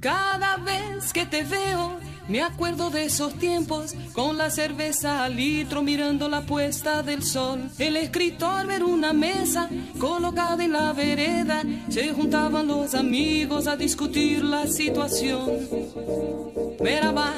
Cada vez que te veo, me acuerdo de esos tiempos, con la cerveza al litro mirando la puesta del sol. El escritor ver una mesa colocada en la vereda, se juntaban los amigos a discutir la situación. Merhaba,